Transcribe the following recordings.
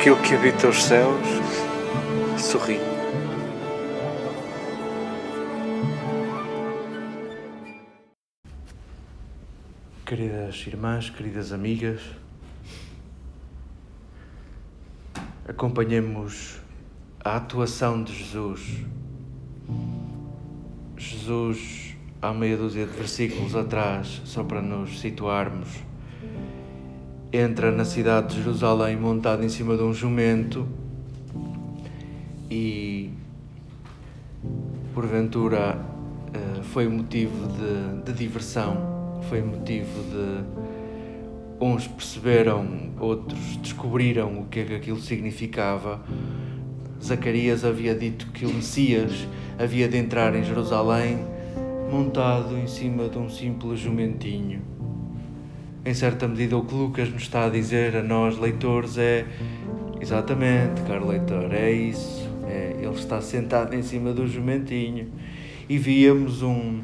aquele que habita os céus sorri. Queridas irmãs, queridas amigas, acompanhemos a atuação de Jesus. Jesus, há meia dúzia de versículos atrás, só para nos situarmos, entra na cidade de Jerusalém montado em cima de um jumento e, porventura, eh, foi motivo de, de diversão, foi motivo de. Uns perceberam, outros descobriram o que é que aquilo significava. Zacarias havia dito que o Messias havia de entrar em Jerusalém montado em cima de um simples jumentinho em certa medida, o que Lucas nos está a dizer a nós, leitores, é exatamente, caro leitor, é isso. É, ele está sentado em cima do jumentinho e víamos um,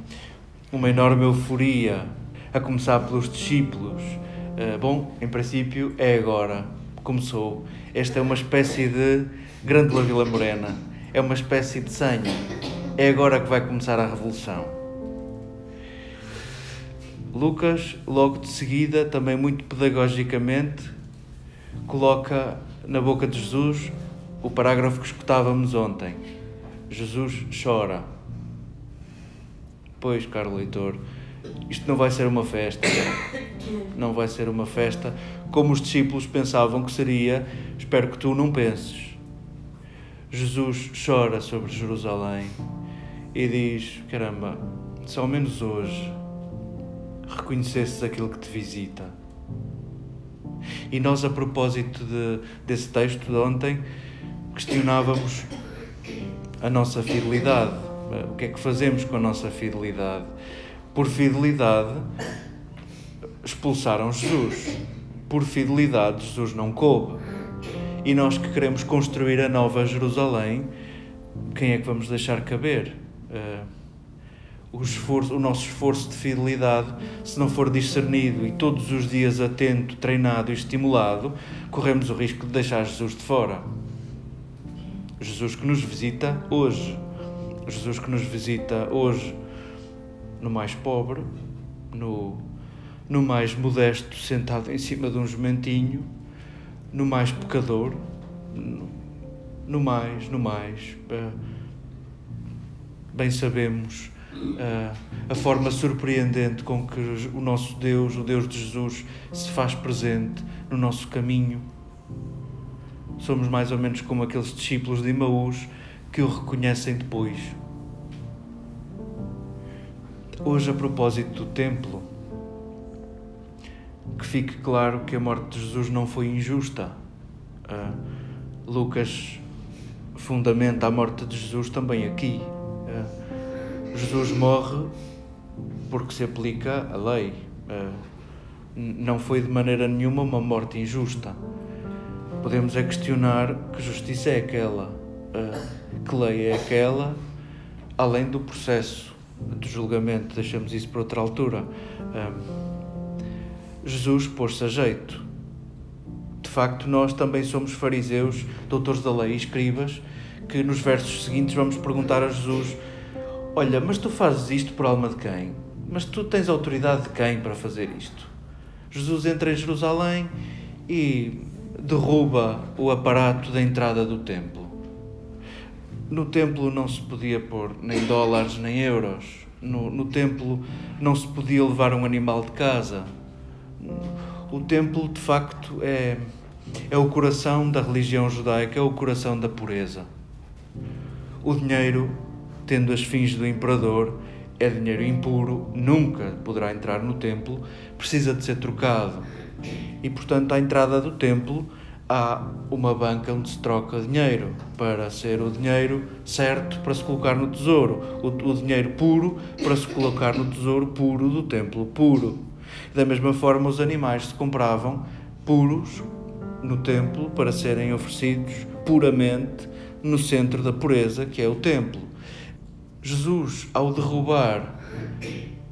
uma enorme euforia, a começar pelos discípulos. Uh, bom, em princípio, é agora. Começou. Esta é uma espécie de Grande Vila Morena. É uma espécie de senha. É agora que vai começar a revolução. Lucas, logo de seguida, também muito pedagogicamente, coloca na boca de Jesus o parágrafo que escutávamos ontem. Jesus chora. Pois, caro leitor, isto não vai ser uma festa. Não vai ser uma festa como os discípulos pensavam que seria. Espero que tu não penses. Jesus chora sobre Jerusalém e diz: Caramba, só menos hoje reconhecesses aquilo que te visita. E nós, a propósito de, desse texto de ontem, questionávamos a nossa fidelidade. O que é que fazemos com a nossa fidelidade? Por fidelidade, expulsaram Jesus. Por fidelidade, Jesus não coube. E nós que queremos construir a nova Jerusalém, quem é que vamos deixar caber? Uh, o, esforço, o nosso esforço de fidelidade, se não for discernido e todos os dias atento, treinado e estimulado, corremos o risco de deixar Jesus de fora. Jesus que nos visita hoje. Jesus que nos visita hoje no mais pobre, no, no mais modesto, sentado em cima de um jumentinho, no mais pecador, no, no mais, no mais. Eh, bem sabemos a forma surpreendente com que o nosso Deus, o Deus de Jesus, se faz presente no nosso caminho. Somos mais ou menos como aqueles discípulos de Imaús que o reconhecem depois. Hoje, a propósito do templo, que fique claro que a morte de Jesus não foi injusta. Uh, Lucas fundamenta a morte de Jesus também aqui. Jesus morre porque se aplica a lei. Eh, não foi de maneira nenhuma uma morte injusta. Podemos é questionar que justiça é aquela, eh, que lei é aquela, além do processo de julgamento. Deixamos isso para outra altura. Eh, Jesus pôs-se a jeito. De facto, nós também somos fariseus, doutores da lei e escribas, que nos versos seguintes vamos perguntar a Jesus Olha, mas tu fazes isto por alma de quem? Mas tu tens autoridade de quem para fazer isto? Jesus entra em Jerusalém e derruba o aparato da entrada do templo. No templo não se podia pôr nem dólares nem euros. No, no templo não se podia levar um animal de casa. O templo, de facto, é, é o coração da religião judaica, é o coração da pureza. O dinheiro tendo as fins do imperador, é dinheiro impuro, nunca poderá entrar no templo, precisa de ser trocado. E, portanto, à entrada do templo há uma banca onde se troca dinheiro para ser o dinheiro certo para se colocar no tesouro, o, o dinheiro puro para se colocar no tesouro puro do templo puro. Da mesma forma, os animais se compravam puros no templo para serem oferecidos puramente no centro da pureza, que é o templo. Jesus, ao derrubar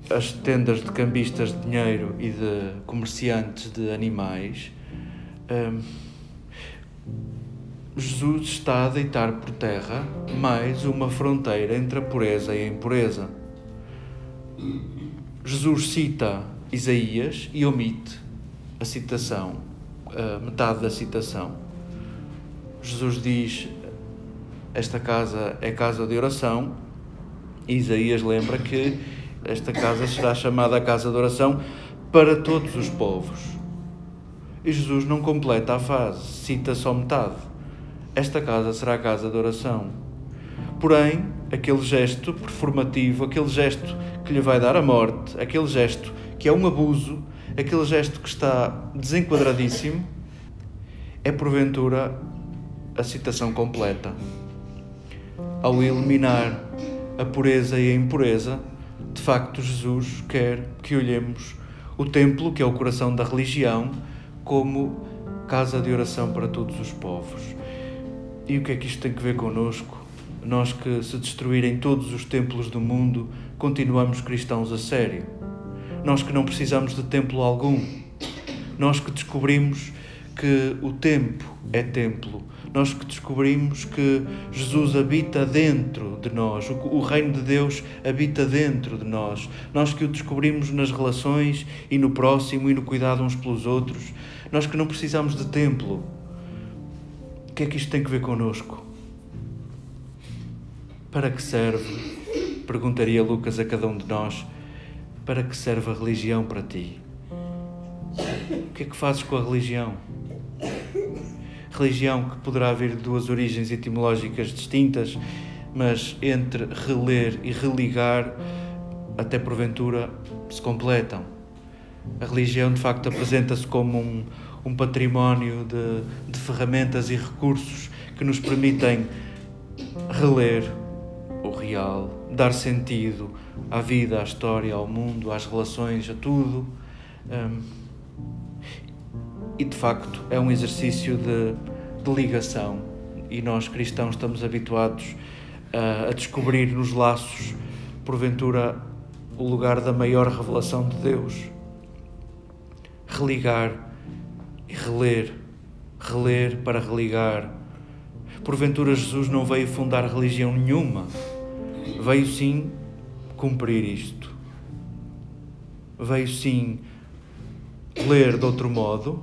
as tendas de cambistas de dinheiro e de comerciantes de animais, um, Jesus está a deitar por terra mais uma fronteira entre a pureza e a impureza. Jesus cita Isaías e omite a citação, a metade da citação. Jesus diz: Esta casa é casa de oração. Isaías lembra que esta casa será chamada a casa de oração para todos os povos. E Jesus não completa a frase, cita só metade. Esta casa será a casa de oração. Porém, aquele gesto performativo, aquele gesto que lhe vai dar a morte, aquele gesto que é um abuso, aquele gesto que está desenquadradíssimo, é porventura a citação completa. Ao eliminar a pureza e a impureza, de facto, Jesus quer que olhemos o templo, que é o coração da religião, como casa de oração para todos os povos. E o que é que isto tem a ver connosco? Nós que, se destruírem todos os templos do mundo, continuamos cristãos a sério. Nós que não precisamos de templo algum. Nós que descobrimos que o tempo é templo. Nós que descobrimos que Jesus habita dentro de nós, o reino de Deus habita dentro de nós. Nós que o descobrimos nas relações e no próximo e no cuidado uns pelos outros. Nós que não precisamos de templo. O que é que isto tem a ver connosco? Para que serve? Perguntaria Lucas a cada um de nós. Para que serve a religião para ti? O que é que fazes com a religião? Religião que poderá haver duas origens etimológicas distintas, mas entre reler e religar, até porventura se completam. A religião, de facto, apresenta-se como um, um património de, de ferramentas e recursos que nos permitem reler o real, dar sentido à vida, à história, ao mundo, às relações, a tudo. Um, e de facto é um exercício de, de ligação, e nós cristãos estamos habituados a, a descobrir nos laços, porventura, o lugar da maior revelação de Deus. Religar e reler, reler para religar. Porventura, Jesus não veio fundar religião nenhuma, veio sim cumprir isto. Veio sim ler de outro modo,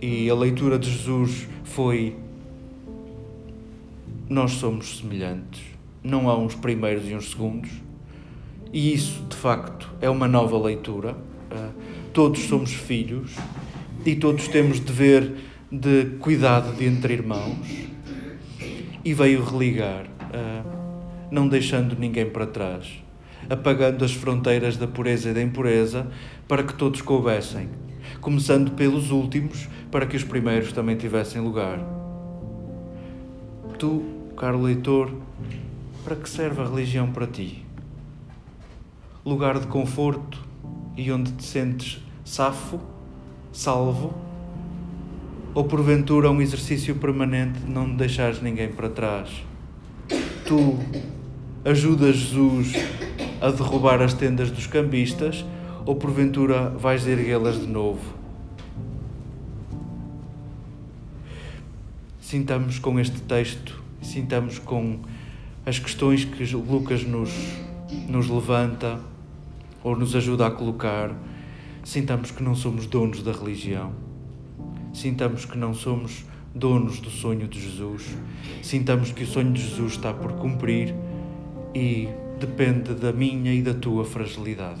e a leitura de Jesus foi: Nós somos semelhantes, não há uns primeiros e uns segundos, e isso de facto é uma nova leitura. Ah, todos somos filhos e todos temos dever de cuidado de entre irmãos, e veio religar, ah, não deixando ninguém para trás apagando as fronteiras da pureza e da impureza, para que todos coubessem, começando pelos últimos, para que os primeiros também tivessem lugar. Tu, caro leitor, para que serve a religião para ti? Lugar de conforto e onde te sentes safo, salvo? Ou porventura um exercício permanente de não deixares ninguém para trás? Tu ajudas Jesus a derrubar as tendas dos cambistas ou porventura vais erguê-las de novo? Sintamos com este texto, sintamos com as questões que Lucas nos, nos levanta ou nos ajuda a colocar, sintamos que não somos donos da religião, sintamos que não somos donos do sonho de Jesus, sintamos que o sonho de Jesus está por cumprir e depende da minha e da tua fragilidade.